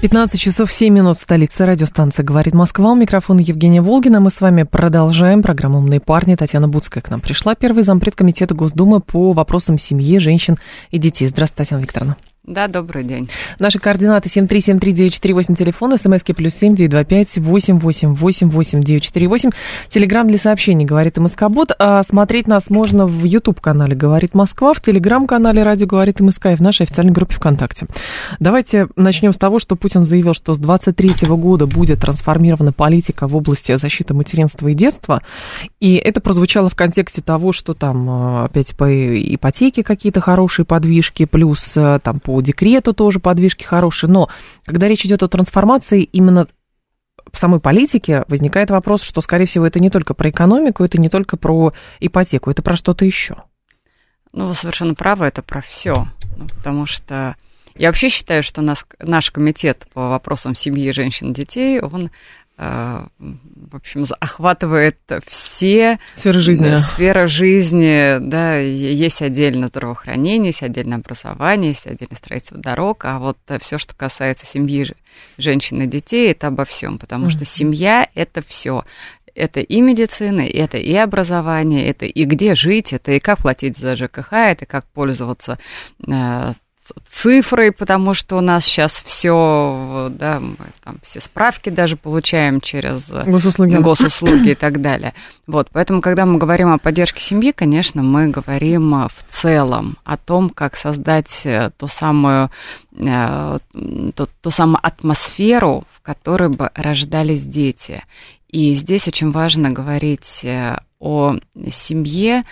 15 часов 7 минут в столице радиостанция «Говорит Москва». У микрофона Евгения Волгина. Мы с вами продолжаем программу «Умные парни». Татьяна Буцкая к нам пришла. Первый зампред комитета Госдумы по вопросам семьи, женщин и детей. Здравствуйте, Татьяна Викторовна. Да, добрый день. Наши координаты 7373948, телефон, смски плюс семь девять два пять восемь восемь восемь восемь девять четыре восемь. Телеграмм для сообщений «Говорит МСК-бот». А смотреть нас можно в YouTube-канале «Говорит Москва», в Телеграм-канале «Радио говорит МСК» и в нашей официальной группе ВКонтакте. Давайте начнем с того, что Путин заявил, что с 23 года будет трансформирована политика в области защиты материнства и детства. И это прозвучало в контексте того, что там э, опять по ипотеке какие-то хорошие подвижки, плюс э, там по декрету тоже подвижки хорошие, но когда речь идет о трансформации именно в самой политике возникает вопрос, что, скорее всего, это не только про экономику, это не только про ипотеку, это про что-то еще. Ну, вы совершенно правы, это про все. Ну, потому что я вообще считаю, что нас, наш комитет по вопросам семьи, женщин, детей, он в общем, охватывает все сферы жизни. Сферы жизни, да, есть отдельно здравоохранение, есть отдельное образование, есть отдельное строительство дорог, а вот все, что касается семьи, женщин и детей, это обо всем, потому mm-hmm. что семья это все. Это и медицина, это и образование, это и где жить, это и как платить за ЖКХ, это как пользоваться э, цифрой, потому что у нас сейчас все, да, мы там все справки даже получаем через госуслуги, госуслуги и так далее. Вот, поэтому, когда мы говорим о поддержке семьи, конечно, мы говорим в целом о том, как создать э, ту самую, э, ту, ту самую атмосферу, в которой бы рождались дети. И здесь очень важно говорить э, о семье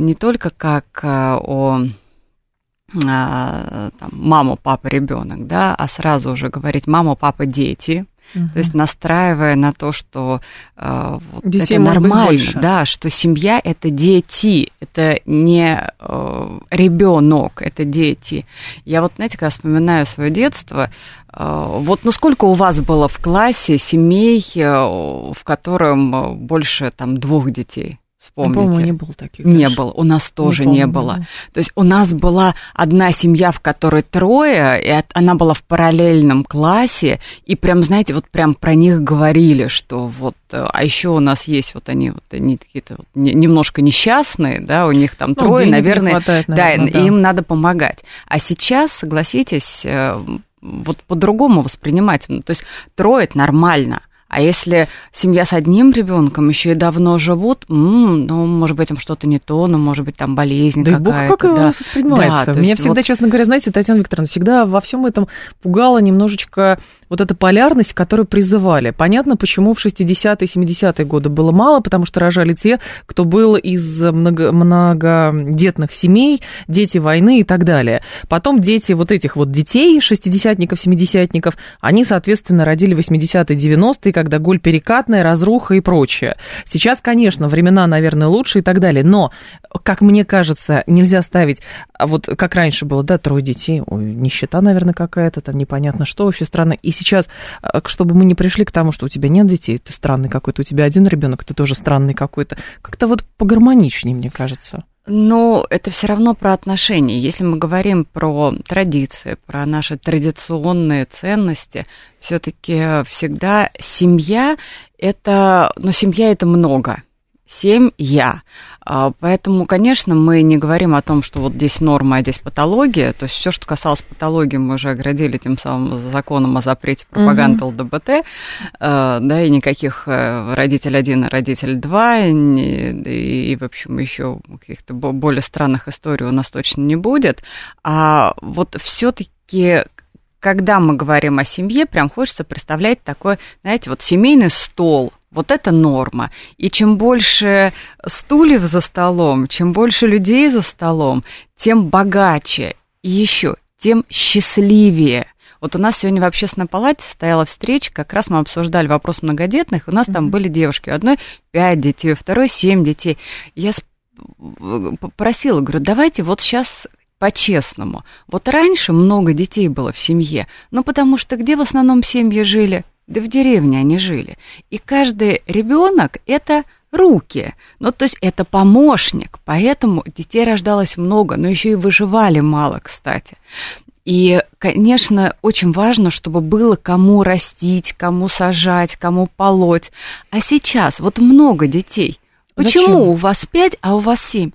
не только как о а, там, мама, папа, ребенок, да, а сразу уже говорить мама, папа, дети. Угу. То есть настраивая на то, что э, вот Детей это нормально, да, что семья это дети, это не э, ребенок, это дети. Я вот, знаете, когда вспоминаю свое детство, э, вот ну сколько у вас было в классе семей, э, в котором больше там двух детей? Вспомните. по-моему, не было таких. Не даже. было, у нас тоже не, не было. То есть у нас была одна семья, в которой трое, и она была в параллельном классе, и прям, знаете, вот прям про них говорили, что вот, э, а еще у нас есть вот они, вот они какие-то вот немножко несчастные, да, у них там ну, трое, наверное, хватает, наверное, да, да, им надо помогать. А сейчас, согласитесь, э, вот по-другому воспринимать, то есть трое это нормально. А если семья с одним ребенком еще и давно живут, м-м, ну, может быть, там что-то не то, ну, может быть, там болезнь да какая-то. Бог, как да. воспринимается. Да, Меня всегда, вот... честно говоря, знаете, Татьяна Викторовна, всегда во всем этом пугала немножечко вот эта полярность, которую призывали. Понятно, почему в 60-е, 70-е годы было мало, потому что рожали те, кто был из много, многодетных семей, дети войны и так далее. Потом дети вот этих вот детей, шестидесятников, семидесятников, они, соответственно, родили 80-е, 90-е, когда голь перекатная, разруха и прочее. Сейчас, конечно, времена, наверное, лучше и так далее, но, как мне кажется, нельзя ставить, а вот как раньше было, да, трое детей, ой, нищета, наверное, какая-то, там непонятно что вообще странно. И сейчас, а, чтобы мы не пришли к тому, что у тебя нет детей, ты странный какой-то, у тебя один ребенок, ты тоже странный какой-то, как-то вот погармоничнее, мне кажется. Но это все равно про отношения. Если мы говорим про традиции, про наши традиционные ценности, все-таки всегда семья это, ну, семья это много. Семья. А, поэтому, конечно, мы не говорим о том, что вот здесь норма, а здесь патология. То есть все, что касалось патологии, мы уже оградили тем самым законом о запрете пропаганды угу. ЛДБТ. А, да, и никаких э, родитель один, родитель два, и, и в общем, еще каких-то более странных историй у нас точно не будет. А вот все-таки когда мы говорим о семье, прям хочется представлять такой, знаете, вот семейный стол – вот это норма. И чем больше стульев за столом, чем больше людей за столом, тем богаче и еще тем счастливее. Вот у нас сегодня в общественной палате стояла встреча, как раз мы обсуждали вопрос многодетных, у нас там были девушки, у одной пять детей, у второй семь детей. Я попросила, говорю, давайте вот сейчас по-честному. Вот раньше много детей было в семье, ну потому что где в основном семьи жили? Да в деревне они жили. И каждый ребенок это руки. Ну, то есть это помощник, поэтому детей рождалось много, но еще и выживали мало, кстати. И, конечно, очень важно, чтобы было кому растить, кому сажать, кому полоть. А сейчас вот много детей. Почему Зачем? у вас пять, а у вас семь?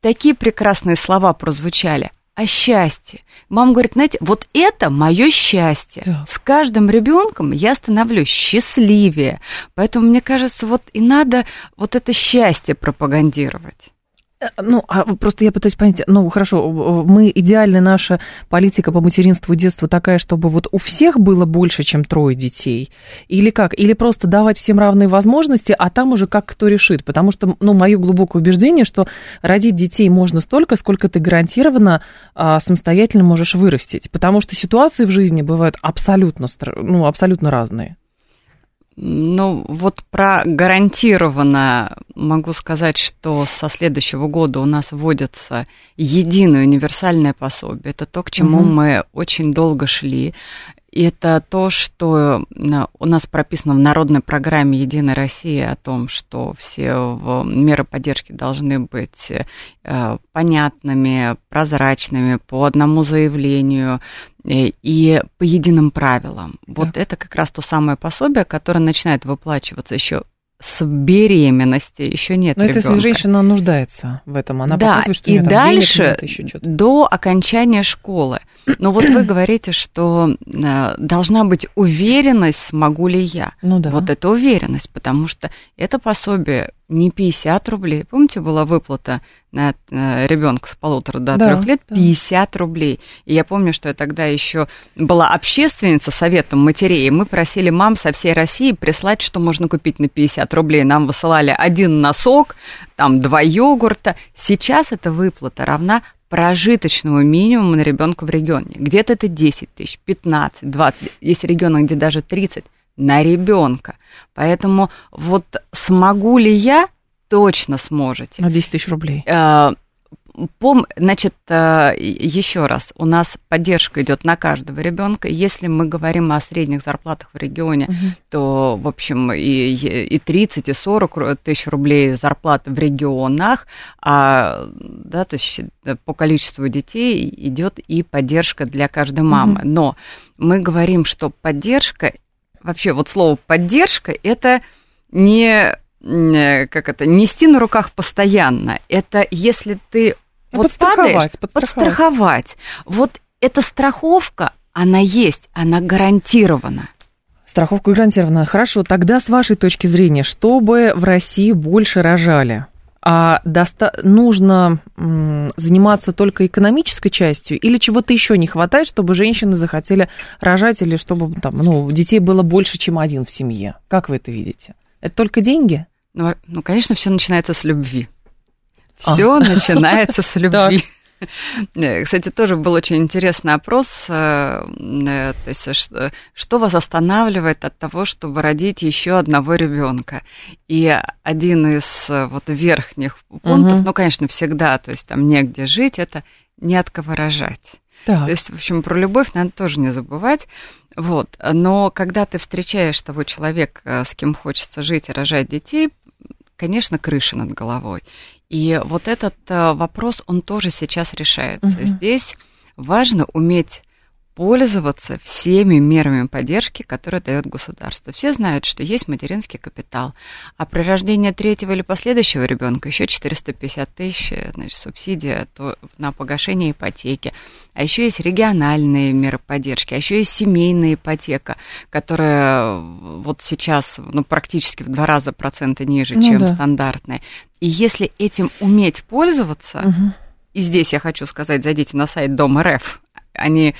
Такие прекрасные слова прозвучали о счастье. Мама говорит, знаете, вот это мое счастье. Да. С каждым ребенком я становлюсь счастливее. Поэтому, мне кажется, вот и надо вот это счастье пропагандировать. Э, ну, а просто я пытаюсь понять, ну, хорошо, мы, идеальная наша политика по материнству детства такая, чтобы вот у всех было больше, чем трое детей? Или как? Или просто давать всем равные возможности, а там уже как кто решит? Потому что, ну, мое глубокое убеждение, что родить детей можно столько, сколько ты гарантированно а, самостоятельно можешь вырастить. Потому что ситуации в жизни бывают абсолютно, ну, абсолютно разные. Ну, вот про гарантированно могу сказать, что со следующего года у нас вводится единое универсальное пособие. Это то, к чему угу. мы очень долго шли. И это то, что у нас прописано в народной программе «Единая Россия» о том, что все меры поддержки должны быть э, понятными, прозрачными, по одному заявлению э, и по единым правилам. Да. Вот это как раз то самое пособие, которое начинает выплачиваться еще с беременности еще нет Но ребенка. это если женщина нуждается в этом, она да, показывает, что и дальше денег, еще что-то. до окончания школы. Но вот вы говорите, что э, должна быть уверенность, смогу ли я. Ну да. Вот это уверенность, потому что это пособие не 50 рублей. Помните, была выплата на э, ребенка с полутора до да, трех лет 50 да. рублей. И я помню, что я тогда еще была общественница советом матерей, и мы просили мам со всей России прислать, что можно купить на 50 рублей. Нам высылали один носок, там два йогурта. Сейчас эта выплата равна прожиточному минимуму на ребенка в регионе. Где-то это 10 тысяч, 15, 20. Есть регионы, где даже 30 на ребенка. Поэтому вот смогу ли я, точно сможете. На 10 тысяч рублей. Э, пом, значит, э, еще раз, у нас поддержка идет на каждого ребенка. Если мы говорим о средних зарплатах в регионе, угу. то, в общем, и, и 30, и 40 тысяч рублей зарплат в регионах, а, да, то есть по количеству детей идет и поддержка для каждой мамы. Угу. Но мы говорим, что поддержка вообще вот слово поддержка это не как это нести на руках постоянно. Это если ты ну, вот подстраховать, падаешь, подстраховать. подстраховать. Вот эта страховка, она есть, она гарантирована. Страховка гарантирована. Хорошо, тогда с вашей точки зрения, чтобы в России больше рожали, а доста- нужно м, заниматься только экономической частью или чего-то еще не хватает, чтобы женщины захотели рожать или чтобы там, ну, детей было больше, чем один в семье? Как вы это видите? Это только деньги? Ну, ну конечно, все начинается с любви. Все а. начинается с любви. Э, кстати, тоже был очень интересный опрос, э, э, то есть, что вас останавливает от того, чтобы родить еще одного ребенка? И один из вот верхних пунктов, угу. ну, конечно, всегда, то есть там негде жить, это не от кого рожать. Так. То есть, в общем, про любовь надо тоже не забывать. Вот. Но когда ты встречаешь того человека, с кем хочется жить и рожать детей, конечно, крыша над головой. И вот этот э, вопрос, он тоже сейчас решается. Угу. Здесь важно уметь пользоваться всеми мерами поддержки, которые дает государство. Все знают, что есть материнский капитал, а при рождении третьего или последующего ребенка еще 450 тысяч значит, субсидия то на погашение ипотеки. А еще есть региональные меры поддержки, а еще есть семейная ипотека, которая вот сейчас ну, практически в два раза процента ниже, ну, чем да. стандартная. И если этим уметь пользоваться, угу. и здесь я хочу сказать, зайдите на сайт Дом РФ, они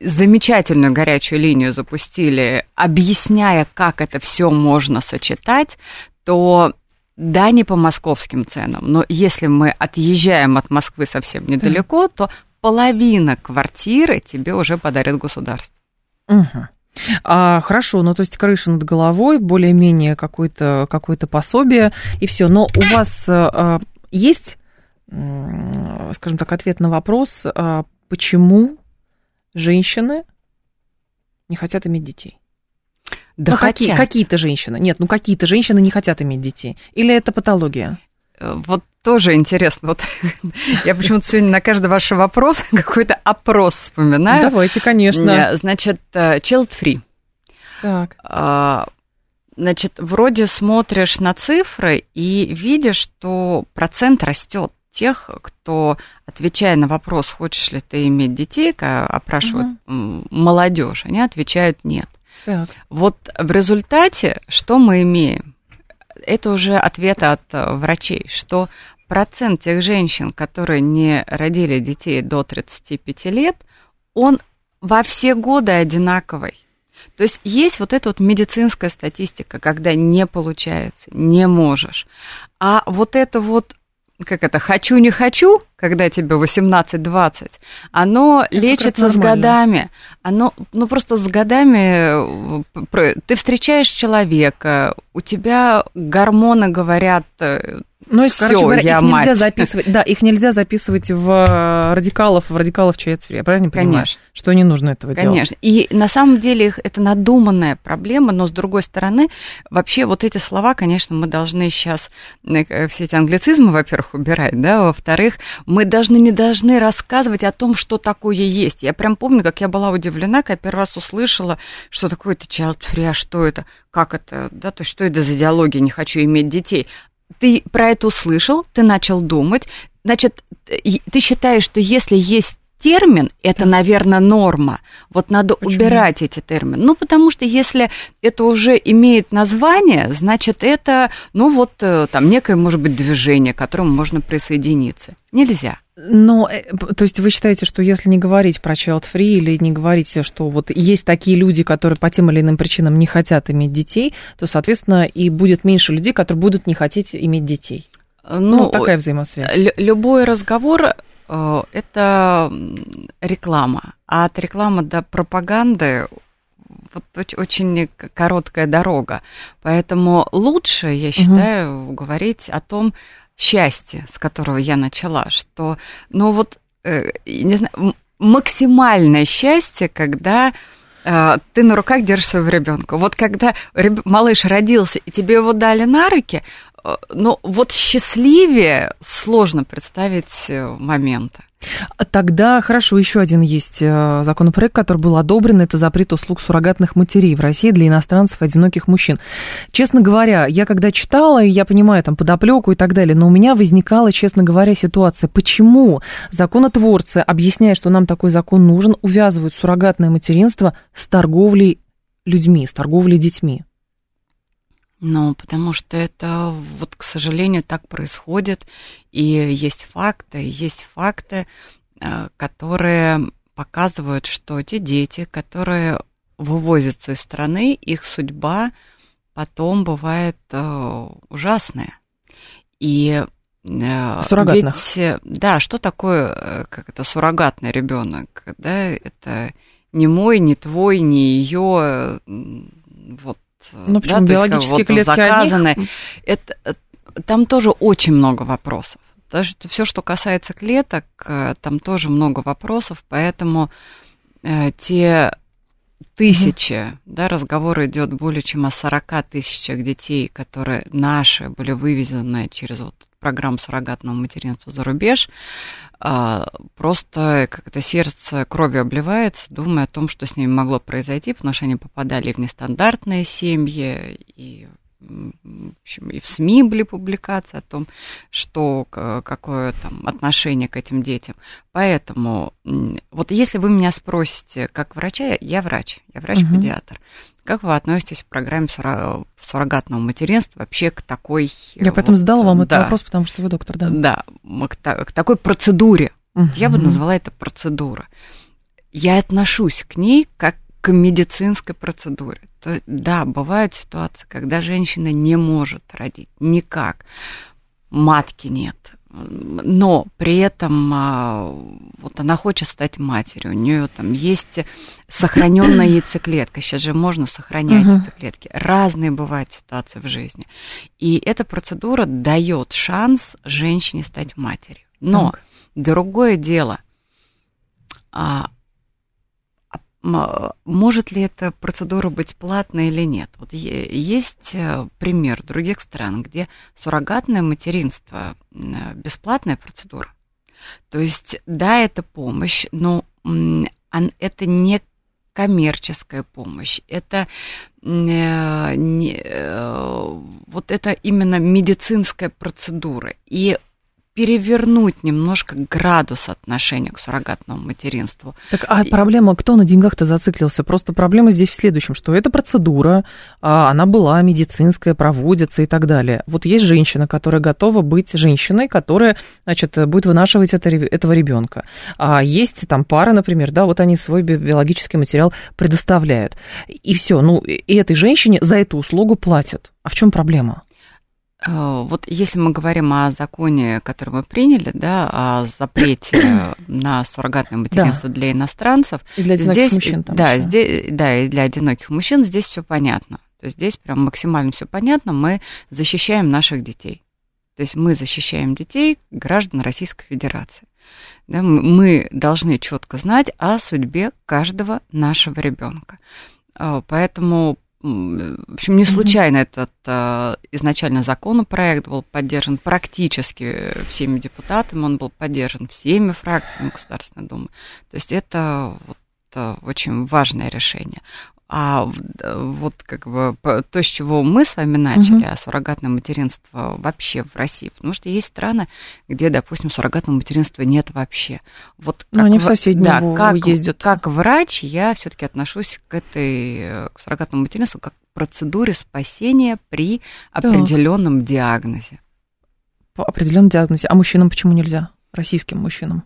замечательную горячую линию запустили, объясняя, как это все можно сочетать, то да, не по московским ценам, но если мы отъезжаем от Москвы совсем недалеко, да. то половина квартиры тебе уже подарит государство. Угу. А, хорошо, ну то есть крыша над головой, более-менее какое-то какое пособие и все. Но у вас а, есть, скажем так, ответ на вопрос, а, почему женщины не хотят иметь детей? Да ну, какие, какие-то женщины. Нет, ну какие-то женщины не хотят иметь детей. Или это патология? Э, вот тоже интересно. Вот я почему-то сегодня на каждый ваш вопрос какой-то опрос вспоминаю. Давайте, конечно. Значит, э, child free. Так. А, значит, вроде смотришь на цифры и видишь, что процент растет тех, кто, отвечая на вопрос, хочешь ли ты иметь детей, опрашивают угу. молодежь, они отвечают нет. Так. Вот в результате что мы имеем? Это уже ответ от э, врачей, что процент тех женщин, которые не родили детей до 35 лет, он во все годы одинаковый. То есть есть вот эта вот медицинская статистика, когда не получается, не можешь. А вот это вот как это, хочу, не хочу, когда тебе 18-20, оно это лечится с годами. Оно, ну, просто с годами э, ты встречаешь человека, у тебя гормоны говорят, э, ну, и, короче говоря, я их мать. нельзя записывать, да, их нельзя записывать в э, радикалов, в радикалов ЧСФ, я правильно понимаю? Конечно. Что не нужно этого Конечно. делать? Конечно. И на самом деле это надуманная проблема, но с другой стороны, вообще вот эти слова, конечно, мы должны сейчас э, все эти англицизмы, во-первых, убирать, да, во-вторых, мы должны не должны рассказывать о том, что такое есть. Я прям помню, как я была удивлена, когда первый раз услышала, что такое это child free, а что это, как это, да, то есть что это за идеология, не хочу иметь детей ты про это услышал, ты начал думать, значит, ты считаешь, что если есть термин, это, наверное, норма. Вот надо Почему? убирать эти термины. Ну, потому что если это уже имеет название, значит, это, ну, вот э, там некое, может быть, движение, к которому можно присоединиться. Нельзя. Но, э, то есть вы считаете, что если не говорить про child free или не говорить, что вот есть такие люди, которые по тем или иным причинам не хотят иметь детей, то, соответственно, и будет меньше людей, которые будут не хотеть иметь детей. Ну, ну такая взаимосвязь. Любой разговор это реклама. А от рекламы до пропаганды вот очень короткая дорога. Поэтому лучше, я считаю, угу. говорить о том, счастье, с которого я начала, что, ну вот, э, не знаю, максимальное счастье, когда э, ты на руках держишь своего ребенка. Вот когда малыш родился и тебе его дали на руки, э, ну вот счастливее сложно представить э, момента. Тогда хорошо, еще один есть э, законопроект, который был одобрен, это запрет услуг суррогатных матерей в России для иностранцев одиноких мужчин. Честно говоря, я когда читала, я понимаю там подоплеку и так далее, но у меня возникала, честно говоря, ситуация, почему законотворцы, объясняя, что нам такой закон нужен, увязывают суррогатное материнство с торговлей людьми, с торговлей детьми? Ну, потому что это, вот, к сожалению, так происходит, и есть факты, есть факты, э, которые показывают, что те дети, которые вывозятся из страны, их судьба потом бывает э, ужасная. И э, Суррогатных. ведь, да, что такое, как это, суррогатный ребенок, да, это не мой, не твой, не ее, вот ну, почему да, биологические есть, клетки заказаны. Одних... Это, э, там тоже очень много вопросов. Даже все, что касается клеток, э, там тоже много вопросов, поэтому э, те тысячи, mm да, разговор идет более чем о 40 тысячах детей, которые наши были вывезены через вот программ суррогатного материнства за рубеж, а, просто как это сердце кровью обливается, думая о том, что с ними могло произойти, потому что они попадали в нестандартные семьи, и в общем, и в СМИ были публикации о том, что какое там отношение к этим детям. Поэтому вот если вы меня спросите, как врача, я врач, я врач-педиатр. Угу. Как вы относитесь в программе суррогатного материнства вообще к такой... Я поэтому вот, задала вам да, этот вопрос, потому что вы доктор, да. Да, к, к такой процедуре. Угу. Я бы назвала это процедура. Я отношусь к ней как к медицинской процедуре. То, да, бывают ситуации, когда женщина не может родить никак. Матки нет, но при этом а, вот она хочет стать матерью, у нее там есть сохраненная яйцеклетка, сейчас же можно сохранять uh-huh. яйцеклетки, разные бывают ситуации в жизни, и эта процедура дает шанс женщине стать матерью. Но так. другое дело, а, может ли эта процедура быть платной или нет? Вот есть э, пример других стран, где суррогатное материнство бесплатная процедура. То есть, да, это помощь, но это не коммерческая помощь, это э, не, э, вот это именно медицинская процедура. И перевернуть немножко градус отношения к суррогатному материнству. Так, а проблема, кто на деньгах-то зациклился? Просто проблема здесь в следующем, что эта процедура, а, она была медицинская, проводится и так далее. Вот есть женщина, которая готова быть женщиной, которая, значит, будет вынашивать это, этого ребенка. А есть там пара, например, да, вот они свой биологический материал предоставляют. И все, ну, и этой женщине за эту услугу платят. А в чем проблема? Э, вот если мы говорим о законе, который мы приняли, да, о запрете на суррогатное материнство да. для иностранцев, и для одиноких здесь, мужчин, там да, здесь, да, и для одиноких мужчин здесь все понятно. То есть здесь прям максимально все понятно. Мы защищаем наших детей. То есть мы защищаем детей граждан Российской Федерации. Да, мы должны четко знать о судьбе каждого нашего ребенка. Э, поэтому в общем, не случайно этот э, изначально законопроект был поддержан практически всеми депутатами, он был поддержан всеми фракциями Государственной Думы. То есть это вот, э, очень важное решение. А вот как бы то, с чего мы с вами начали, угу. а суррогатное материнство вообще в России, потому что есть страны, где, допустим, суррогатного материнства нет вообще. Вот как Но они в соседнюю да, как, ездят. Как врач я все-таки отношусь к этой к суррогатному материнству как к процедуре спасения при определенном да. диагнозе. По определенном диагнозе. А мужчинам почему нельзя? Российским мужчинам?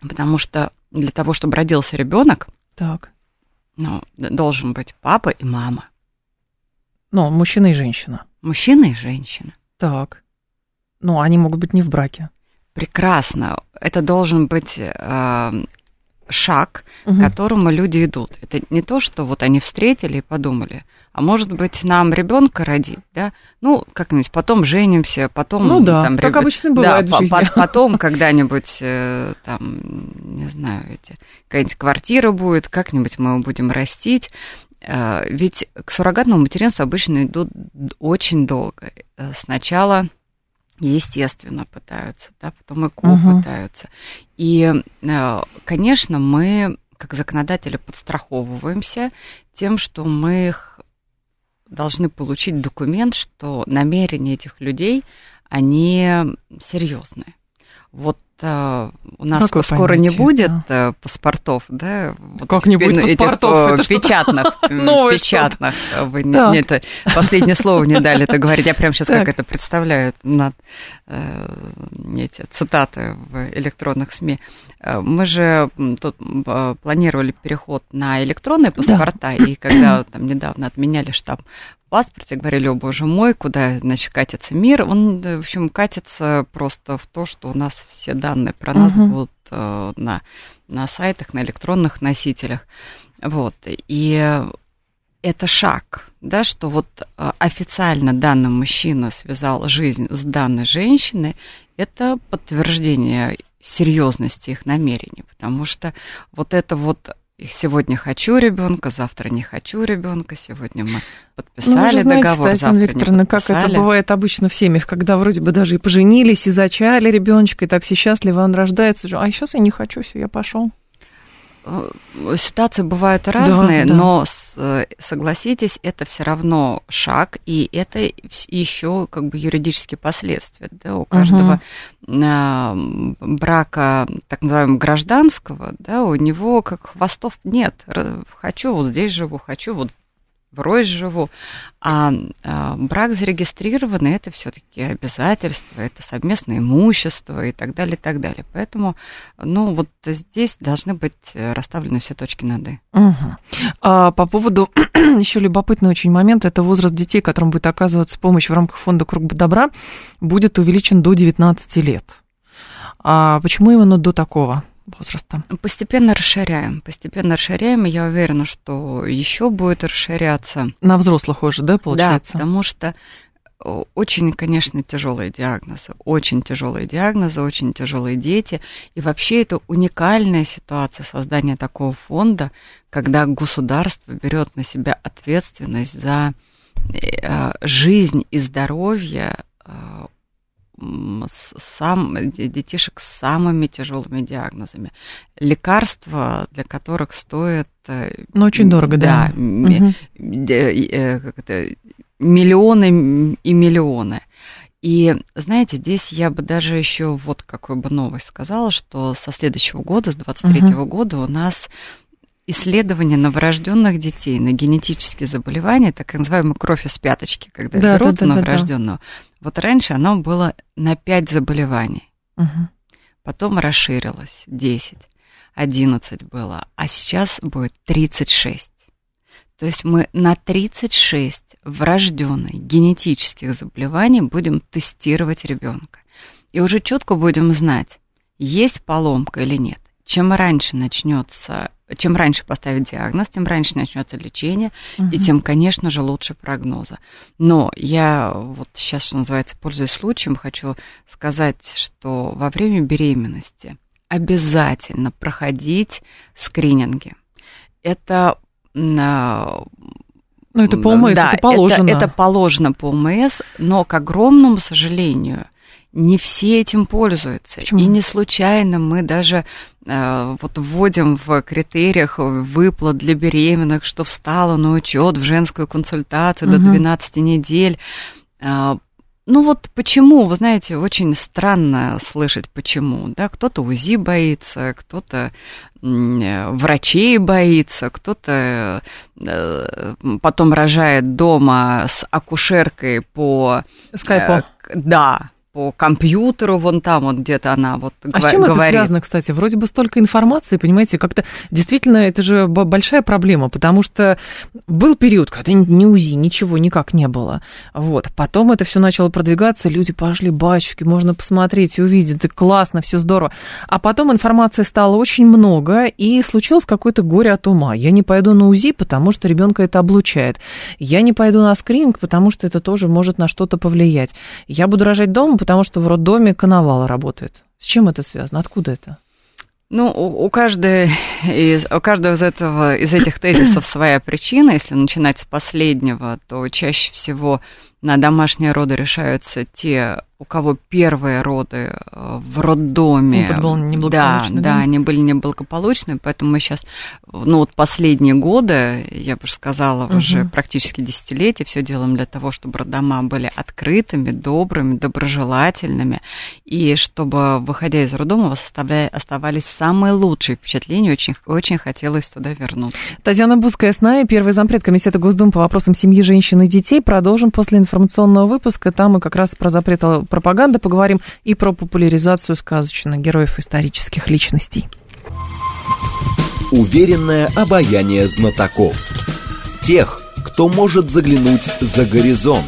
Потому что для того, чтобы родился ребенок, так. Ну, должен быть папа и мама. Ну, мужчина и женщина. Мужчина и женщина. Так. Ну, они могут быть не в браке. Прекрасно. Это должен быть э, шаг, угу. к которому люди идут. Это не то, что вот они встретили и подумали, а может быть нам ребенка родить, да? Ну, как-нибудь потом женимся, потом ну да, там, как реб... обычно бывает да, в жизни. потом когда-нибудь э, там, не знаю, эти какая-нибудь квартира будет, как-нибудь мы его будем растить. Э, ведь к суррогатному материнству обычно идут очень долго. Э, сначала естественно, пытаются, да, потом ЭКО угу. пытаются. И, э, конечно, мы, как законодатели, подстраховываемся тем, что мы их должны получить документ, что намерения этих людей, они серьезные. Вот у нас Какое скоро понятие? не будет э, паспортов, да? Вот как не будет паспортов? Этих, это печатных, печатных. Вы не, это последнее слово не дали это говорить. Я прямо сейчас так. как это представляю над э, эти цитаты в электронных СМИ. Э, мы же тут э, планировали переход на электронные паспорта, да. и когда там недавно отменяли штамп паспорте, говорили, о боже мой, куда, значит, катится мир. Он, в общем, катится просто в то, что у нас все данные про нас угу. будут э, на, на сайтах, на электронных носителях. Вот. И это шаг, да, что вот э, официально данный мужчина связал жизнь с данной женщиной, это подтверждение серьезности их намерений, потому что вот это вот сегодня хочу ребенка, завтра не хочу ребенка, сегодня мы подписали ну, вы же знаете, договор, Татьяна Викторовна, как это бывает обычно в семьях, когда вроде бы даже и поженились, и зачали ребеночка, и так все счастливы, он рождается, а сейчас я не хочу, все, я пошел. Э, ситуации бывают разные, да, да. но согласитесь, это все равно шаг, и это еще как бы юридические последствия. Да, у каждого угу. брака, так называемого гражданского, да, у него как хвостов нет. Хочу, вот здесь живу, хочу, вот врозь живу. А, а брак зарегистрированный это все-таки обязательство, это совместное имущество и так далее, и так далее. Поэтому, ну, вот здесь должны быть расставлены все точки над «и». Угу. А, по поводу еще любопытный очень момент, это возраст детей, которым будет оказываться помощь в рамках фонда «Круг добра», будет увеличен до 19 лет. А почему именно до такого? Возраста? Постепенно расширяем. Постепенно расширяем, и я уверена, что еще будет расширяться. На взрослых уже, да, получается? Да, потому что э, очень, конечно, тяжелые диагнозы, очень тяжелые диагнозы, очень тяжелые дети. И вообще это уникальная ситуация создания такого фонда, когда государство берет на себя ответственность за э, жизнь и здоровье э, сам, детишек с самыми тяжелыми диагнозами. Лекарства, для которых стоят... Э, ну, очень дорого, да. да угу. миллионы и миллионы. И, знаете, здесь я бы даже еще вот какую бы новость сказала, что со следующего года, с 23 -го угу. года у нас исследования новорожденных детей на генетические заболевания, так называемую кровь из пяточки, когда да, берут да, да, новорожденного. Да, да. Вот раньше оно было на 5 заболеваний. Угу. Потом расширилось 10, 11 было, а сейчас будет 36. То есть мы на 36 врожденных генетических заболеваний будем тестировать ребенка. И уже четко будем знать, есть поломка или нет. Чем раньше начнется чем раньше поставить диагноз, тем раньше начнется лечение, угу. и тем, конечно же, лучше прогноза. Но я вот сейчас, что называется, пользуясь случаем, хочу сказать, что во время беременности обязательно проходить скрининги. Это ну, это по ОМС, да, это положено. Это, это положено по ОМС, но, к огромному сожалению, не все этим пользуются. Почему? И не случайно мы даже э, вот вводим в критериях выплат для беременных, что встала на учет в женскую консультацию угу. до 12 недель. Э, ну вот почему, вы знаете, очень странно слышать почему, да, кто-то УЗИ боится, кто-то врачей боится, кто-то э, потом рожает дома с акушеркой по... Скайпу. Э, да, по компьютеру, вон там вот где-то она вот а говорит. А с чем это связано, кстати? Вроде бы столько информации, понимаете, как-то действительно это же большая проблема, потому что был период, когда ни УЗИ, ничего никак не было. Вот. Потом это все начало продвигаться, люди пошли, батюшки, можно посмотреть и увидеть, это классно, все здорово. А потом информации стало очень много, и случилось какое-то горе от ума. Я не пойду на УЗИ, потому что ребенка это облучает. Я не пойду на скрининг, потому что это тоже может на что-то повлиять. Я буду рожать дома, потому что в роддоме коновал работает. С чем это связано? Откуда это? Ну, у, у, каждой из, у каждого из, этого, из этих тезисов своя причина. Если начинать с последнего, то чаще всего на домашние роды решаются те у кого первые роды э, в роддоме. Опыт был неблагополучный. Да, да, они были неблагополучные, поэтому мы сейчас, ну вот последние годы, я бы сказала, угу. уже практически десятилетия, все делаем для того, чтобы роддома были открытыми, добрыми, доброжелательными, и чтобы, выходя из роддома, у вас оставались самые лучшие впечатления, очень, очень хотелось туда вернуться. Татьяна Буская с нами, первый зампред Комитета Госдумы по вопросам семьи, женщин и детей. Продолжим после информационного выпуска. Там мы как раз про запрет пропаганды, поговорим и про популяризацию сказочных героев исторических личностей. Уверенное обаяние знатоков. Тех, кто может заглянуть за горизонт.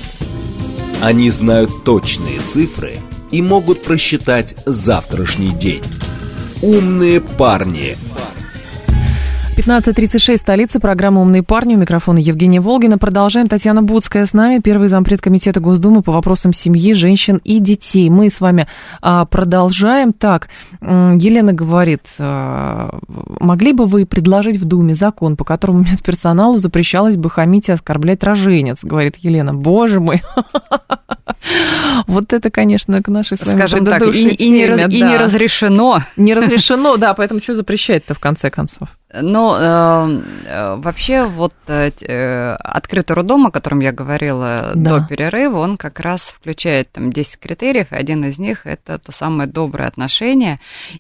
Они знают точные цифры и могут просчитать завтрашний день. Умные парни – 15.36, столица, программа «Умные парни», у микрофона Евгения Волгина. Продолжаем. Татьяна Будская с нами, первый зампред комитета Госдумы по вопросам семьи, женщин и детей. Мы с вами а, продолжаем. Так, Елена говорит, а, могли бы вы предложить в Думе закон, по которому медперсоналу запрещалось бы хамить и оскорблять роженец, говорит Елена. Боже мой. Вот это, конечно, к нашей с вами Скажем так, и, и, не, раз, да. и не разрешено. Не разрешено, да, поэтому что запрещать-то в конце концов? Но э, э, вообще вот э, э, открытый роддом, о котором я говорила да. до перерыва, он как раз включает там 10 критериев, и один из них это то самое доброе отношение.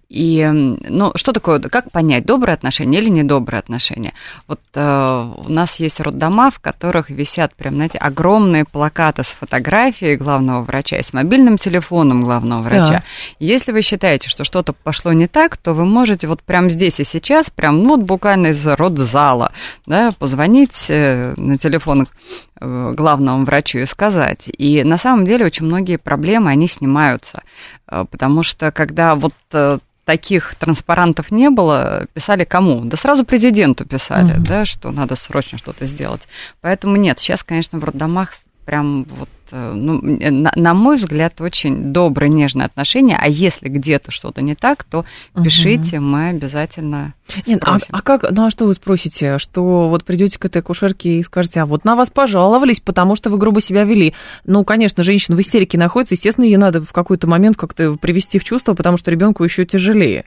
И, ну, что такое, как понять, доброе отношение или недоброе отношение? Вот э, у нас есть роддома, в которых висят прям, знаете, огромные плакаты с фотографией главного врача и с мобильным телефоном главного врача. Да. Если вы считаете, что что-то пошло не так, то вы можете вот прямо здесь и сейчас, прям, ну, буквально из родзала, да, позвонить э, на телефон э, главному врачу и сказать. И на самом деле очень многие проблемы, они снимаются, э, потому что когда вот таких транспарантов не было, писали кому? Да сразу президенту писали, mm-hmm. да, что надо срочно что-то сделать. Поэтому нет, сейчас, конечно, в роддомах прям вот ну, на, на мой взгляд, очень доброе, нежное отношение. А если где-то что-то не так, то пишите, угу. мы обязательно Нет, а, а как, ну а что вы спросите, что вот придете к этой кушерке и скажете, а вот на вас пожаловались, потому что вы грубо себя вели. Ну, конечно, женщина в истерике находится, естественно, ей надо в какой-то момент как-то привести в чувство, потому что ребенку еще тяжелее.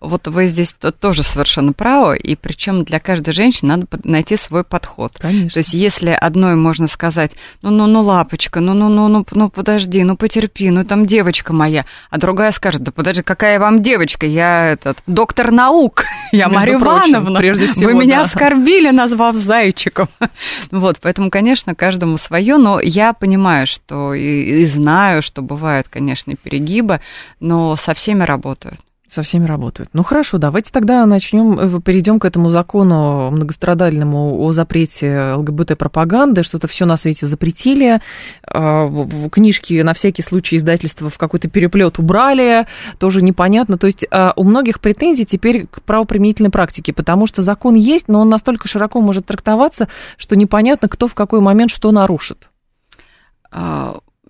Вот вы здесь тоже совершенно правы, и причем для каждой женщины надо найти свой подход. Конечно. То есть, если одной можно сказать, ну, ну, ну, лапочка, ну, ну, ну, ну, ну, подожди, ну, потерпи, ну, там девочка моя, а другая скажет, да подожди, какая вам девочка, я этот, доктор наук, я Между прочим, Ивановна, прежде всего, вы меня да. оскорбили, назвав зайчиком. вот, поэтому, конечно, каждому свое, но я понимаю, что и, и знаю, что бывают, конечно, перегибы, но со всеми работают. Со всеми работают. Ну хорошо, давайте тогда начнем, э, перейдем к этому закону многострадальному о запрете ЛГБТ-пропаганды. Что-то все на свете запретили. А, книжки на всякий случай издательства в какой-то переплет убрали. Тоже непонятно. То есть а, у многих претензий теперь к правоприменительной практике, потому что закон есть, но он настолько широко может трактоваться, что непонятно, кто в какой момент что нарушит.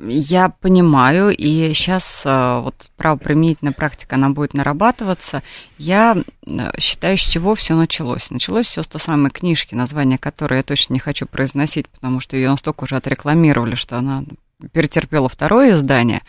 Я понимаю, и сейчас э, вот правоприменительная практика, она будет нарабатываться. Я э, считаю, с чего все началось. Началось все с той самой книжки, название которой я точно не хочу произносить, потому что ее настолько уже отрекламировали, что она перетерпела второе издание.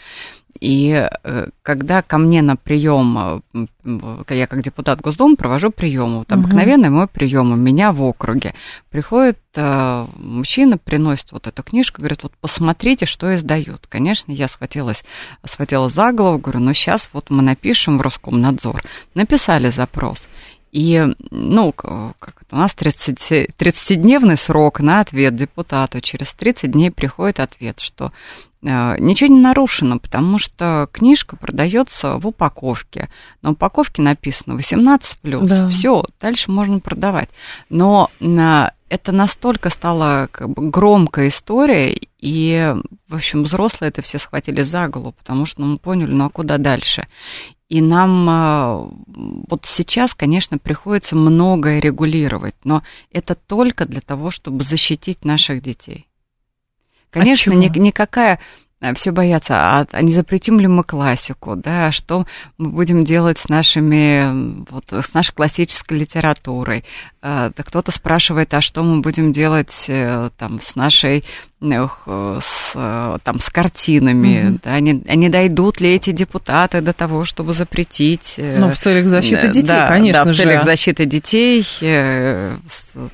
И э, когда ко мне на прием, э, я как депутат Госдумы провожу прием, вот обыкновенный угу. мой прием у меня в округе, приходит э, мужчина, приносит вот эту книжку, говорит, вот посмотрите, что издают. Конечно, я схватилась, схватила за голову, говорю, ну сейчас вот мы напишем в Роскомнадзор. Написали запрос. И, ну, как это, у нас 30, 30-дневный срок на ответ депутату. Через 30 дней приходит ответ, что э, ничего не нарушено, потому что книжка продается в упаковке. На упаковке написано 18 плюс. Да. Все, дальше можно продавать. Но на это настолько стало как бы громкая история, и, в общем, взрослые это все схватили за голову, потому что ну, мы поняли, ну а куда дальше? И нам а, вот сейчас, конечно, приходится многое регулировать, но это только для того, чтобы защитить наших детей. Конечно, ни, никакая Э, все боятся, а, а не запретим ли мы классику, да, а что мы будем делать с нашими, вот, с нашей классической литературой. Э, да кто-то спрашивает, а что мы будем делать э, там с нашей с, там, с картинами, mm-hmm. да, не, не дойдут ли эти депутаты до того, чтобы запретить... Ну, в целях защиты детей, да, конечно да, в целях защиты детей,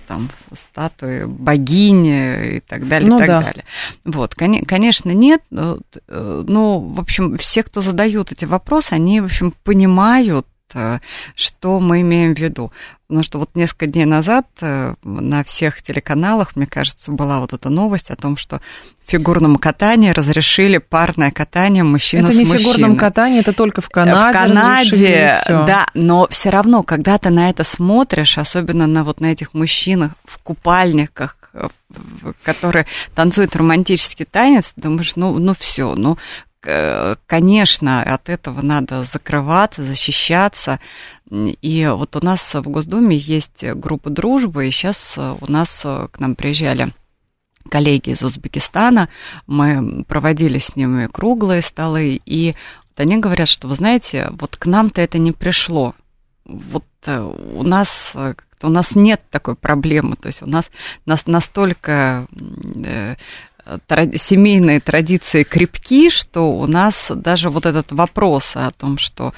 там, статуи богини и так далее, ну, и так да. далее. Вот, конечно, нет, ну, в общем, все, кто задают эти вопросы, они, в общем, понимают, э, что мы имеем в виду. Потому что вот несколько дней назад э, на всех телеканалах, мне кажется, была вот эта новость о том, что в фигурном катании разрешили парное катание мужчина это с мужчиной. Это не фигурном катании, это только в Канаде. В Канаде, да, но все равно, когда ты на это смотришь, особенно на вот на этих мужчинах в купальниках, которые танцуют романтический танец, думаешь, ну, ну все, ну, конечно, от этого надо закрываться, защищаться. И вот у нас в Госдуме есть группа дружбы, и сейчас у нас к нам приезжали коллеги из Узбекистана, мы проводили с ними круглые столы, и вот они говорят, что, вы знаете, вот к нам-то это не пришло. Вот э, у нас у нас нет такой проблемы, то есть у нас, нас настолько э, семейные традиции крепки, что у нас даже вот этот вопрос о том, что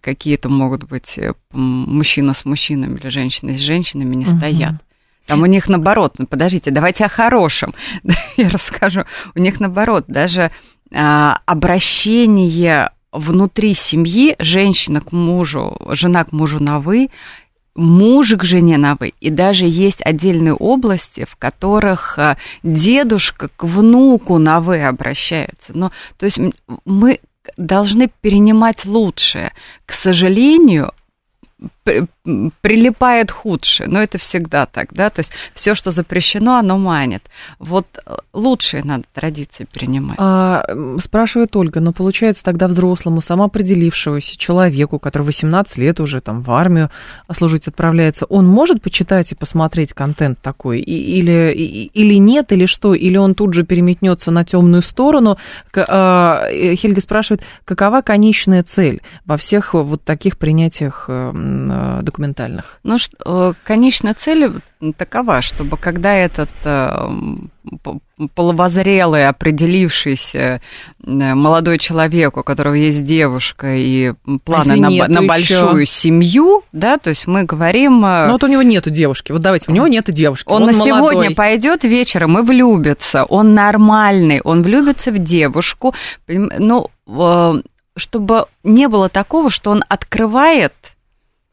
какие-то могут быть э, мужчина с мужчинами или женщина с женщинами не стоят. Там у них наоборот, ну, подождите, давайте о хорошем. Я расскажу. У них наоборот, даже а, обращение внутри семьи, женщина к мужу, жена к мужу на вы, муж к жене на вы. И даже есть отдельные области, в которых а, дедушка к внуку на вы обращается. Но, то есть мы должны перенимать лучшее. К сожалению, прилипает худшее. Но это всегда так, да, то есть все, что запрещено, оно манит. Вот э, лучшие надо традиции перенимать. А, спрашивает Ольга, но получается тогда взрослому, самоопределившегося человеку, который 18 лет уже там в армию служить отправляется, он может почитать и посмотреть контент такой? И, или, и, или нет, или что? Или он тут же переметнется на темную сторону? А, э, Хельга спрашивает, какова конечная цель во всех вот таких принятиях э? Документальных? Ну, э, конечная цель такова, чтобы когда этот э, половозрелый, определившийся э, молодой человек, у которого есть девушка и планы на, нет, на большую семью, да, то есть мы говорим... Ну вот у него нету девушки, вот давайте, у него нету девушки. Он, он на молодой. сегодня пойдет вечером и влюбится, он нормальный, он влюбится в девушку, ну, чтобы не было такого, что он открывает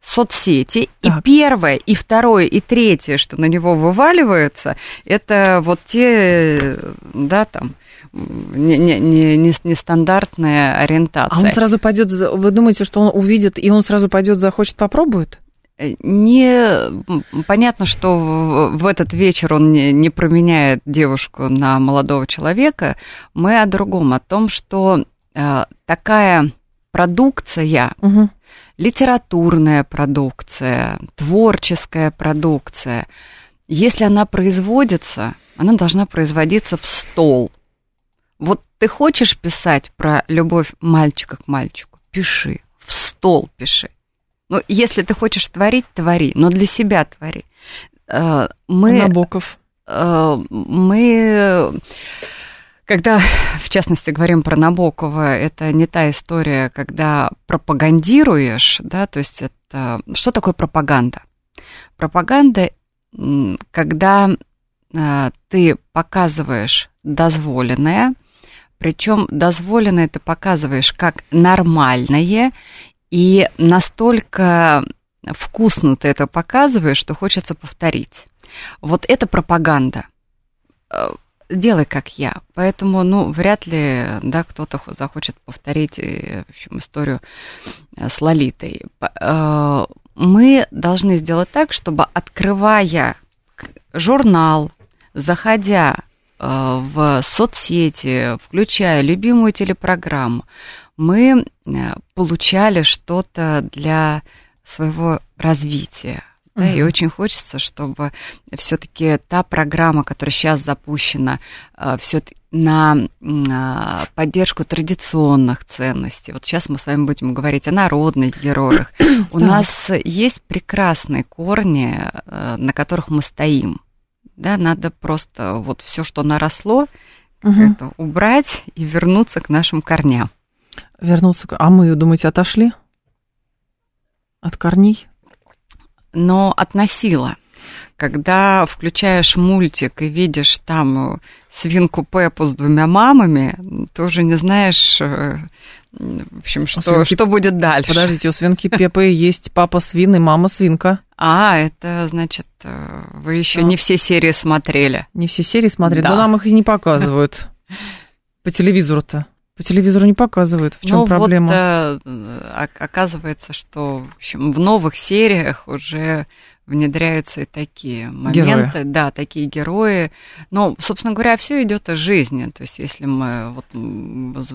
соцсети, так. и первое, и второе, и третье, что на него вываливается, это вот те, да, там, не, не, не, нестандартная ориентация. А он сразу пойдет, вы думаете, что он увидит, и он сразу пойдет, захочет, попробует? Э, не понятно, что в, в этот вечер он не, не променяет девушку на молодого человека. Мы о другом, о том, что э, такая продукция, угу литературная продукция, творческая продукция, если она производится, она должна производиться в стол. Вот ты хочешь писать про любовь мальчика к мальчику, пиши, в стол пиши. Ну, если ты хочешь творить, твори, но для себя твори. Э, мы, Набоков. Э, мы когда, в частности, говорим про Набокова, это не та история, когда пропагандируешь, да, то есть это... Что такое пропаганда? Пропаганда, когда э, ты показываешь дозволенное, причем дозволенное ты показываешь как нормальное, и настолько вкусно ты это показываешь, что хочется повторить. Вот это пропаганда э, делай как я. Поэтому, ну, вряд ли, да, кто-то захочет повторить э, в общем, историю э, с Лолитой. Э, мы должны сделать так, чтобы, открывая журнал, заходя в соцсети, включая любимую телепрограмму, мы получали что-то для своего развития, да, и очень хочется, чтобы все-таки та программа, которая сейчас запущена, э, все на а, поддержку традиционных ценностей. Вот сейчас мы с вами будем говорить о народных героях. У нас есть прекрасные корни, э, на которых мы стоим. Да, надо просто вот все, что наросло, это убрать и вернуться к нашим корням. Вернуться. А мы, думаете, отошли от корней? Но относила. Когда включаешь мультик и видишь там э, свинку Пеппу с двумя мамами, ты уже не знаешь, э, в общем, что, свинки... что будет дальше. Подождите, у свинки Пеппы есть папа свин и мама свинка. А, это значит, э, вы еще не все серии смотрели. Не все серии смотрели, да. но нам их и не показывают по телевизору-то. По телевизору не показывают. В чем ну, проблема? Вот, э, оказывается, что в, общем, в новых сериях уже внедряются и такие моменты, герои. да, такие герои. Но, собственно говоря, все идет из жизни. То есть, если мы вот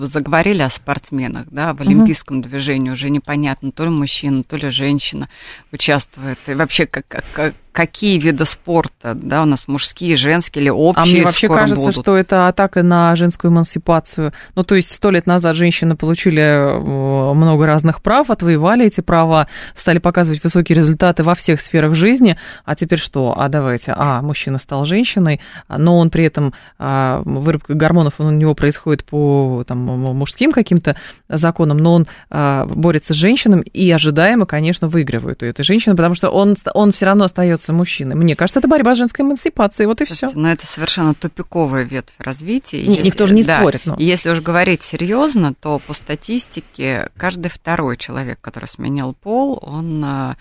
заговорили о спортсменах, да, в олимпийском угу. движении уже непонятно, то ли мужчина, то ли женщина участвует, и вообще как, как, какие виды спорта, да, у нас мужские, женские или общие. А мне вообще кажется, будут. что это атака на женскую эмансипацию. Ну, то есть сто лет назад женщины получили э, много разных прав, отвоевали эти права, стали показывать высокие результаты во всех сферах жизни, а теперь что? А давайте, а, мужчина стал женщиной, но он при этом, а, выработка гормонов у него происходит по там, мужским каким-то законам, но он а, борется с женщинами и ожидаемо, конечно, выигрывает у этой женщины, потому что он, он все равно остается мужчиной. Мне кажется, это борьба с женской эмансипацией, вот и все. Но это совершенно тупиковая ветвь развития. Не, если, никто же не да, спорит. Но... Если уж говорить серьезно, то по статистике каждый второй человек, который сменил пол, он а,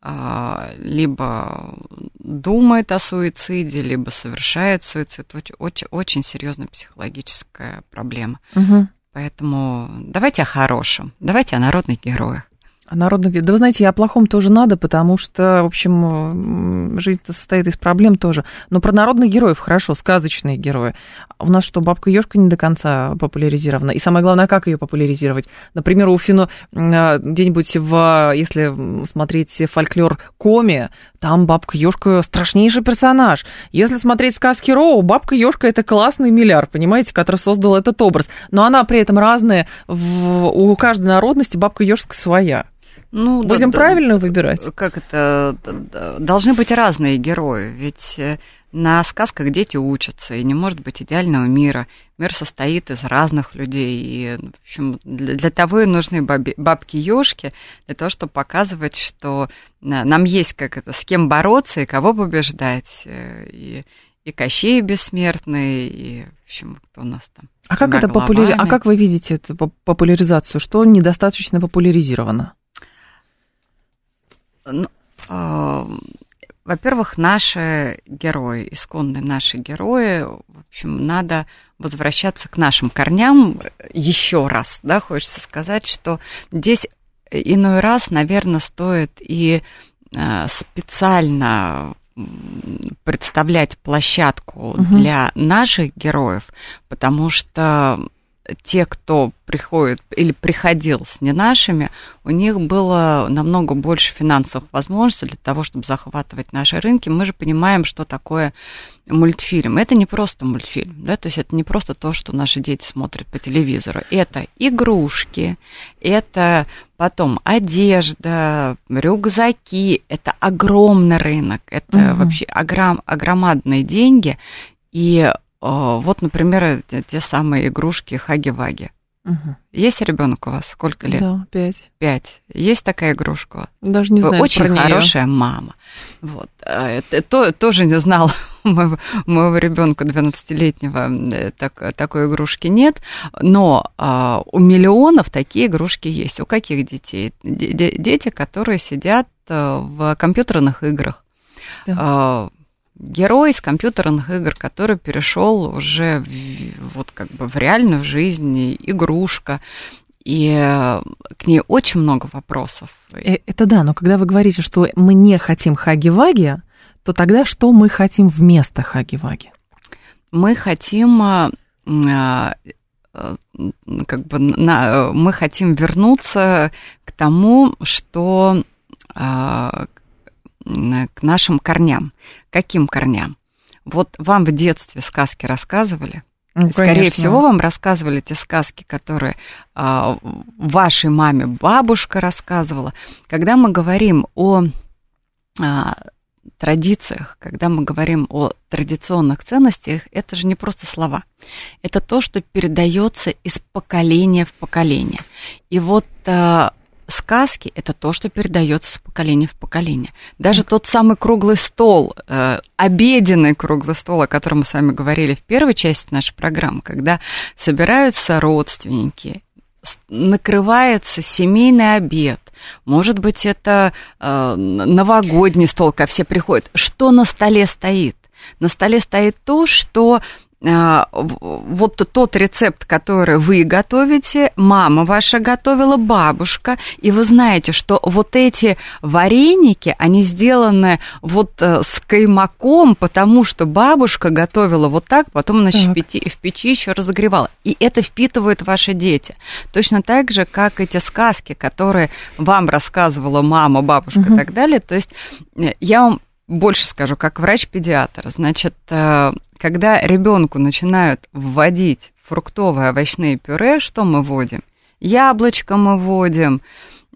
а, либо думает о суициде, либо совершает суицид. Очень, очень, очень серьезная психологическая проблема. Угу. Поэтому давайте о хорошем, давайте о народных героях. О народных... Да вы знаете, и о плохом тоже надо, потому что, в общем, жизнь состоит из проблем тоже. Но про народных героев хорошо, сказочные герои. У нас что, бабка Ёшка не до конца популяризирована? И самое главное, как ее популяризировать? Например, у Фино а, где-нибудь в, если смотреть фольклор Коми, там бабка Ёшка страшнейший персонаж. Если смотреть сказки Роу, бабка Ёшка это классный миллиар, понимаете, который создал этот образ. Но она при этом разная, у каждой народности бабка Ёшка своя. Ну, Будем да, правильно да, выбирать? Как это? Должны быть разные герои, ведь э, на сказках дети учатся, и не может быть идеального мира. Мир состоит из разных людей, и, в общем, для, для того и нужны бабки-ёшки, для того, чтобы показывать, что нам есть как это, с кем бороться и кого побеждать, э, и, и Кощей бессмертный, и, в общем, кто у нас там? А как, это популяри... а как вы видите эту популяризацию? Что недостаточно популяризировано? Ну, э, во-первых, наши герои, исконные наши герои, в общем, надо возвращаться к нашим корням еще раз, да, хочется сказать, что здесь иной раз, наверное, стоит и э, специально представлять площадку угу. для наших героев, потому что те, кто приходит или приходил с не нашими, у них было намного больше финансовых возможностей для того, чтобы захватывать наши рынки. Мы же понимаем, что такое мультфильм. Это не просто мультфильм, да, то есть это не просто то, что наши дети смотрят по телевизору. Это игрушки, это потом одежда, рюкзаки, это огромный рынок, это угу. вообще огром, огромадные деньги. И вот, например, те самые игрушки Хаги-Ваги. Угу. Есть ребенок у вас? Сколько лет? Да, пять. Пять. Есть такая игрушка? Даже не знаю. Очень про хорошая неё. мама. Вот. А, это, то, тоже не знала моего, моего ребенка 12-летнего э, так, такой игрушки нет. Но а, у миллионов такие игрушки есть. У каких детей? Дети, которые сидят э, в компьютерных играх. Да. А, герой из компьютерных игр, который перешел уже в, вот как бы в реальную жизнь, игрушка, и э, к ней очень много вопросов. Э, это да, но когда вы говорите, что мы не хотим хаги-ваги, то тогда что мы хотим вместо хаги-ваги? Мы хотим э, как бы на, мы хотим вернуться к тому, что к нашим корням. Каким корням? Вот вам в детстве сказки рассказывали? Ну, Скорее конечно. всего, вам рассказывали те сказки, которые а, вашей маме бабушка рассказывала. Когда мы говорим о а, традициях, когда мы говорим о традиционных ценностях, это же не просто слова. Это то, что передается из поколения в поколение. И вот а, сказки это то, что передается с поколения в поколение. Даже тот самый круглый стол, э, обеденный круглый стол, о котором мы с вами говорили в первой части нашей программы, когда собираются родственники, накрывается семейный обед, может быть, это э, новогодний стол, когда все приходят. Что на столе стоит? На столе стоит то, что вот тот рецепт, который вы готовите, мама ваша готовила, бабушка, и вы знаете, что вот эти вареники, они сделаны вот э, с каймаком, потому что бабушка готовила вот так, потом она в печи, в печи еще разогревала. И это впитывают ваши дети. Точно так же, как эти сказки, которые вам рассказывала мама, бабушка угу. и так далее. То есть э, я вам больше скажу, как врач-педиатр, значит, э, когда ребенку начинают вводить фруктовые овощные пюре, что мы вводим? Яблочко мы вводим,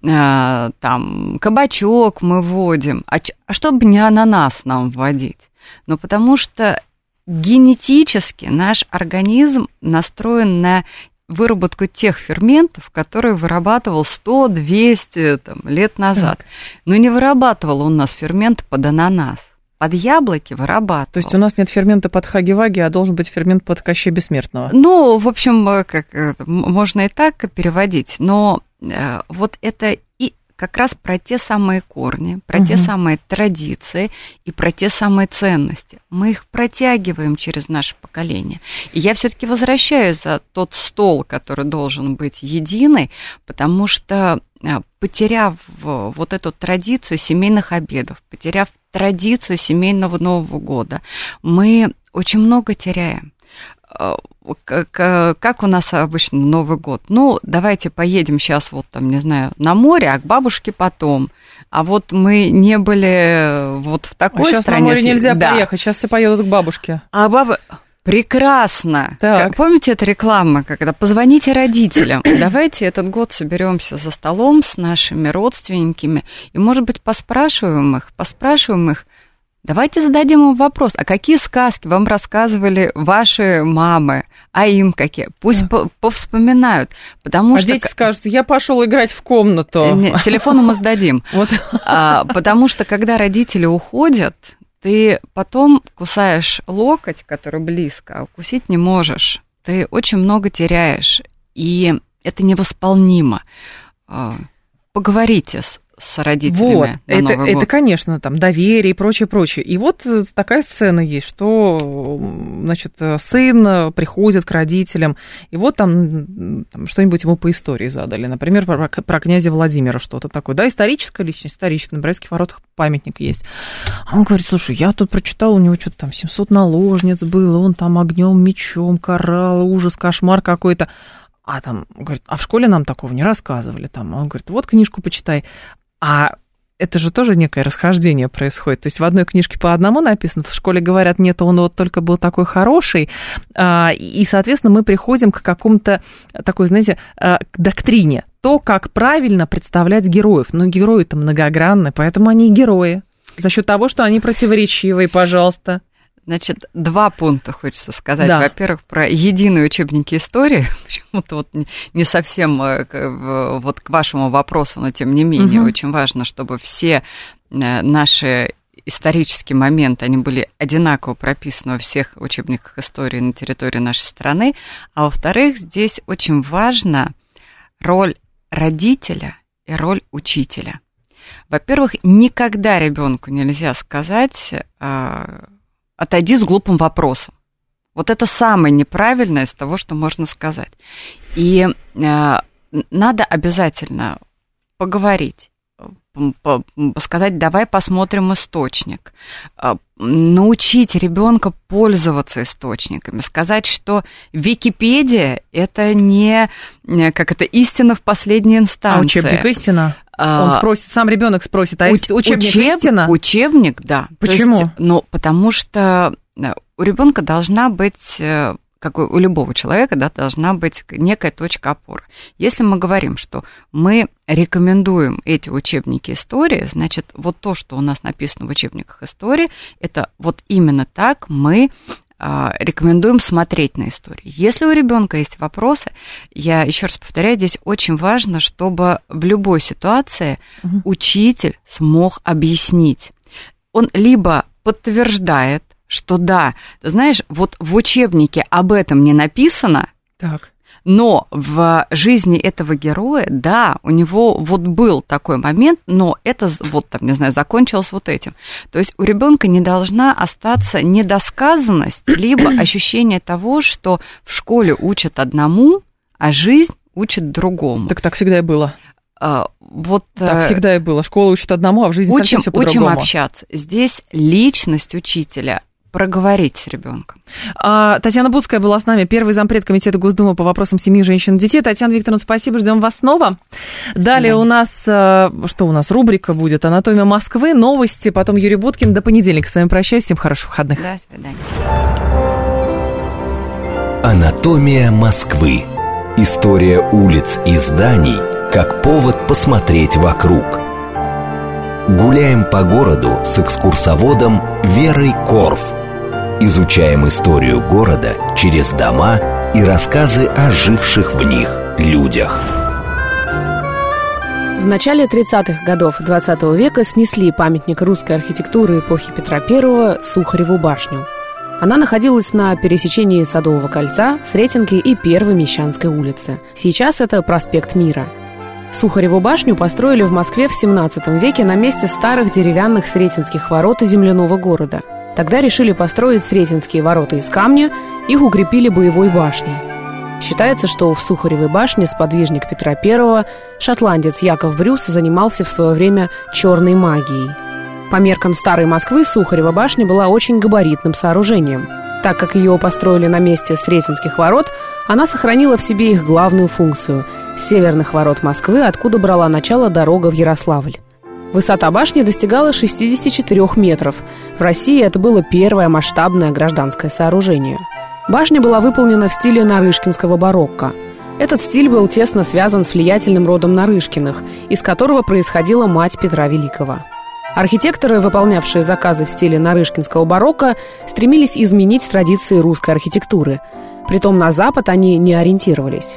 э, там, кабачок мы вводим. А, а что бы не ананас нам вводить? Ну, потому что генетически наш организм настроен на выработку тех ферментов, которые вырабатывал 100-200 там, лет назад. Так. Но не вырабатывал он у нас фермент под ананас. Под яблоки вырабатывал. То есть у нас нет фермента под хаги-ваги, а должен быть фермент под Кощей Бессмертного. Ну, в общем, э, как, э, можно и так переводить, но э, вот это и как раз про те самые корни, про угу. те самые традиции и про те самые ценности. Мы их протягиваем через наше поколение. И я все-таки возвращаюсь за тот стол, который должен быть единый, потому что потеряв вот эту традицию семейных обедов, потеряв традицию семейного Нового года, мы очень много теряем. Э, как у нас обычно Новый год? Ну, давайте поедем сейчас вот там, не знаю, на море, а к бабушке потом. А вот мы не были вот в такой а сейчас стране. на море нельзя да. поехать, сейчас все поедут к бабушке. А баба... Прекрасно. Так. Помните эту рекламу, когда позвоните родителям, давайте этот год соберемся за столом с нашими родственниками и, может быть, поспрашиваем их, поспрашиваем их, Давайте зададим им вопрос, а какие сказки вам рассказывали ваши мамы, а им какие? Пусть да. повспоминают, потому а что... дети скажут, я пошел играть в комнату. Нет, телефону мы сдадим. Вот. А, потому что, когда родители уходят, ты потом кусаешь локоть, который близко, а укусить не можешь. Ты очень много теряешь, и это невосполнимо. А, поговорите с, с родителями. Вот, это, это, конечно, там доверие и прочее, прочее. И вот э, такая сцена есть, что, значит, э, сын приходит к родителям, и вот там, там что-нибудь ему по истории задали, например, про, про князя Владимира что-то такое, да, историческая личность, историческая, на Брестских воротах памятник есть. А он говорит, слушай, я тут прочитал, у него что-то там 700 наложниц было, он там огнем, мечом карал, ужас, кошмар какой-то. А там, говорит, а в школе нам такого не рассказывали. Там, он говорит, вот книжку почитай. А это же тоже некое расхождение происходит. То есть в одной книжке по одному написано, в школе говорят, нет, он вот только был такой хороший, а, и, соответственно, мы приходим к какому-то такой, знаете, а, к доктрине. То, как правильно представлять героев. Но герои-то многогранны, поэтому они и герои. За счет того, что они противоречивые, пожалуйста. Значит, два пункта хочется сказать. Да. Во-первых, про единые учебники истории. Почему-то вот не совсем э, вот к вашему вопросу, но тем не менее угу. очень важно, чтобы все э, наши исторические моменты, они были одинаково прописаны во всех учебниках истории на территории нашей страны. А во-вторых, здесь очень важна роль родителя и роль учителя. Во-первых, никогда ребенку нельзя сказать а, отойди с глупым вопросом. Вот это самое неправильное из того, что можно сказать. И э, надо обязательно поговорить, сказать, давай посмотрим источник, э, научить ребенка пользоваться источниками, сказать, что Википедия это не как это истина в последней инстанции. А учебник истина? Он а, спросит, сам ребенок спросит, а Уч- учебник учеб, истина? Учебник, да. Почему? есть, ну, потому что э, у ребенка должна быть э, как у любого человека, да, должна быть некая точка опоры. Если мы говорим, что мы рекомендуем эти учебники истории, значит, вот то, что у нас написано в учебниках истории, это вот именно так мы рекомендуем смотреть на истории. Если у ребенка есть вопросы, я еще раз повторяю, здесь очень важно, чтобы в любой ситуации угу. учитель смог объяснить. Он либо подтверждает, что да, ты знаешь, вот в учебнике об этом не написано, так. Но в жизни этого героя, да, у него вот был такой момент, но это вот там, не знаю, закончилось вот этим. То есть у ребенка не должна остаться недосказанность, либо ощущение того, что в школе учат одному, а жизнь учит другому. Так так всегда и было. А, вот так э, всегда и было. Школа учит одному, а в жизни учим, совсем все по-другому. Учим общаться. Здесь личность учителя проговорить с ребенком. А, Татьяна Будская была с нами, первый зампред комитета Госдумы по вопросам семьи, женщин и детей. Татьяна Викторовна, спасибо, ждем вас снова. Далее да. у нас, э, что у нас, рубрика будет «Анатомия Москвы», новости, потом Юрий Буткин. До понедельника с вами прощаюсь, всем хороших выходных. До свидания. «Анатомия Москвы». История улиц и зданий как повод посмотреть вокруг. Гуляем по городу с экскурсоводом Верой Корф. Изучаем историю города через дома и рассказы о живших в них людях. В начале 30-х годов XX века снесли памятник русской архитектуры эпохи Петра I Сухареву башню. Она находилась на пересечении Садового кольца, Сретенки и Первой Мещанской улицы. Сейчас это проспект Мира – Сухареву башню построили в Москве в 17 веке на месте старых деревянных Сретенских ворот и земляного города. Тогда решили построить Сретенские ворота из камня, их укрепили боевой башней. Считается, что в Сухаревой башне сподвижник Петра I, шотландец Яков Брюс, занимался в свое время черной магией. По меркам старой Москвы Сухарева башня была очень габаритным сооружением. Так как ее построили на месте Сретенских ворот, она сохранила в себе их главную функцию – северных ворот Москвы, откуда брала начало дорога в Ярославль. Высота башни достигала 64 метров. В России это было первое масштабное гражданское сооружение. Башня была выполнена в стиле нарышкинского барокко. Этот стиль был тесно связан с влиятельным родом Нарышкиных, из которого происходила мать Петра Великого. Архитекторы, выполнявшие заказы в стиле нарышкинского барокко, стремились изменить традиции русской архитектуры. Притом на Запад они не ориентировались.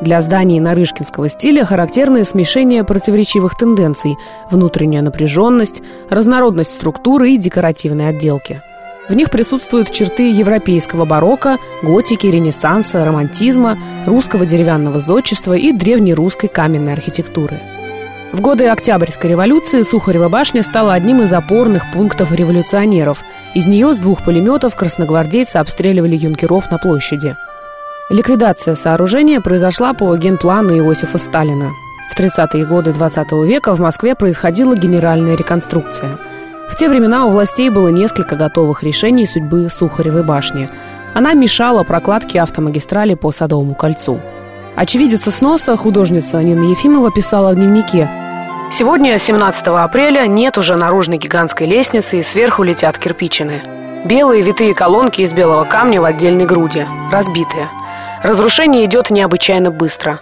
Для зданий нарышкинского стиля характерны смешение противоречивых тенденций, внутренняя напряженность, разнородность структуры и декоративной отделки. В них присутствуют черты европейского барокко, готики, ренессанса, романтизма, русского деревянного зодчества и древнерусской каменной архитектуры. В годы Октябрьской революции Сухарева башня стала одним из опорных пунктов революционеров. Из нее с двух пулеметов красногвардейцы обстреливали юнкеров на площади – Ликвидация сооружения произошла по генплану Иосифа Сталина. В 30-е годы 20 века в Москве происходила генеральная реконструкция. В те времена у властей было несколько готовых решений судьбы Сухаревой башни. Она мешала прокладке автомагистрали по Садовому кольцу. Очевидец сноса художница Нина Ефимова писала в дневнике «Сегодня, 17 апреля, нет уже наружной гигантской лестницы и сверху летят кирпичины. Белые витые колонки из белого камня в отдельной груди, разбитые – Разрушение идет необычайно быстро.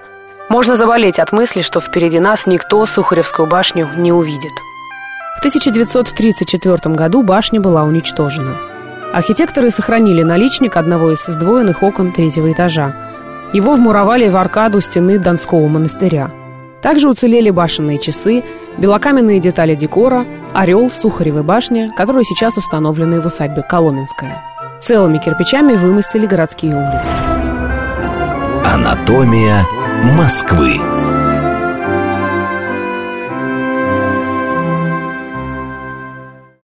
Можно заболеть от мысли, что впереди нас никто Сухаревскую башню не увидит. В 1934 году башня была уничтожена. Архитекторы сохранили наличник одного из сдвоенных окон третьего этажа. Его вмуровали в аркаду стены Донского монастыря. Также уцелели башенные часы, белокаменные детали декора, орел Сухаревой башни, которые сейчас установлены в усадьбе Коломенская. Целыми кирпичами вымостили городские улицы. Анатомия Москвы.